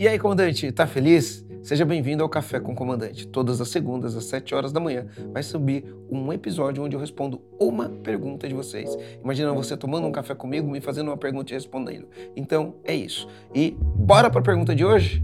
E aí, comandante, tá feliz? Seja bem-vindo ao Café com o Comandante. Todas as segundas, às 7 horas da manhã, vai subir um episódio onde eu respondo uma pergunta de vocês. Imagina você tomando um café comigo, me fazendo uma pergunta e respondendo. Então, é isso. E bora para a pergunta de hoje?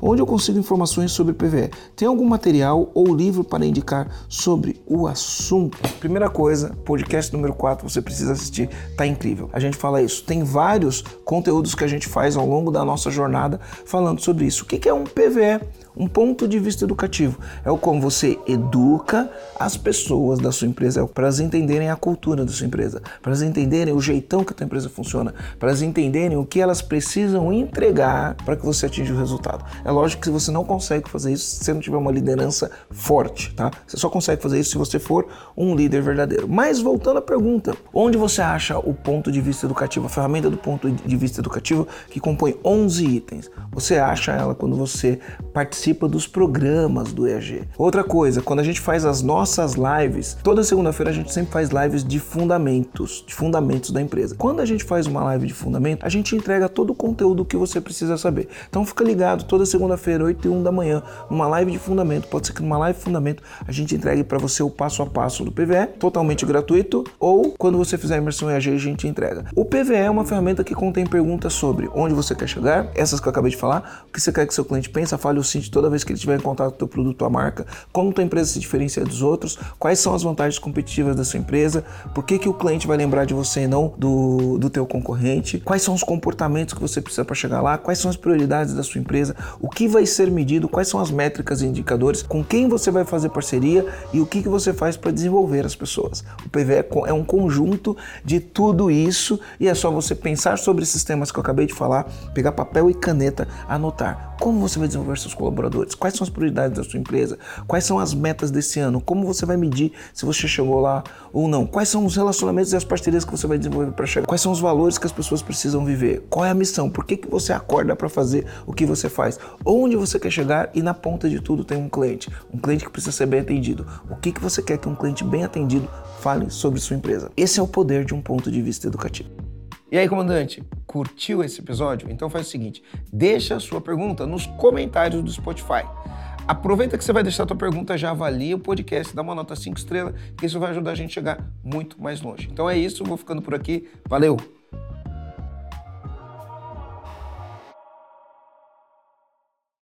Onde eu consigo informações sobre PVE? Tem algum material ou livro para indicar sobre o assunto? Primeira coisa, podcast número 4, você precisa assistir, tá incrível. A gente fala isso. Tem vários conteúdos que a gente faz ao longo da nossa jornada falando sobre isso. O que é um PVE? Um ponto de vista educativo. É o como você educa as pessoas da sua empresa, é para elas entenderem a cultura da sua empresa, para elas entenderem o jeitão que a tua empresa funciona, para elas entenderem o que elas precisam entregar para que você atinja o resultado. É lógico que você não consegue fazer isso se você não tiver uma liderança forte, tá? Você só consegue fazer isso se você for um líder verdadeiro. Mas voltando à pergunta, onde você acha o ponto de vista educativo, a ferramenta do ponto de vista educativo que compõe 11 itens? Você acha ela quando você participa participa dos programas do EAG. Outra coisa, quando a gente faz as nossas lives, toda segunda-feira a gente sempre faz lives de fundamentos, de fundamentos da empresa. Quando a gente faz uma live de fundamento, a gente entrega todo o conteúdo que você precisa saber. Então fica ligado, toda segunda-feira, 8 e 1 da manhã, numa live de fundamento, pode ser que numa live de fundamento a gente entregue para você o passo a passo do PVE, totalmente gratuito, ou quando você fizer a imersão EAG a gente entrega. O PVE é uma ferramenta que contém perguntas sobre onde você quer chegar, essas que eu acabei de falar, o que você quer que seu cliente pense, fale o seguinte toda vez que ele tiver em contato com o teu produto ou marca, como tua empresa se diferencia dos outros, quais são as vantagens competitivas da sua empresa, por que, que o cliente vai lembrar de você e não do, do teu concorrente, quais são os comportamentos que você precisa para chegar lá, quais são as prioridades da sua empresa, o que vai ser medido, quais são as métricas e indicadores, com quem você vai fazer parceria e o que, que você faz para desenvolver as pessoas. O PVE é um conjunto de tudo isso e é só você pensar sobre esses temas que eu acabei de falar, pegar papel e caneta, anotar como você vai desenvolver seus colaboradores? Quais são as prioridades da sua empresa? Quais são as metas desse ano? Como você vai medir se você chegou lá ou não? Quais são os relacionamentos e as parcerias que você vai desenvolver para chegar? Quais são os valores que as pessoas precisam viver? Qual é a missão? Por que, que você acorda para fazer o que você faz? Onde você quer chegar? E na ponta de tudo tem um cliente. Um cliente que precisa ser bem atendido. O que, que você quer que um cliente bem atendido fale sobre sua empresa? Esse é o poder de um ponto de vista educativo. E aí, comandante, curtiu esse episódio? Então faz o seguinte, deixa a sua pergunta nos comentários do Spotify. Aproveita que você vai deixar a tua pergunta, já avalia o podcast, dá uma nota 5 estrelas, que isso vai ajudar a gente a chegar muito mais longe. Então é isso, vou ficando por aqui. Valeu!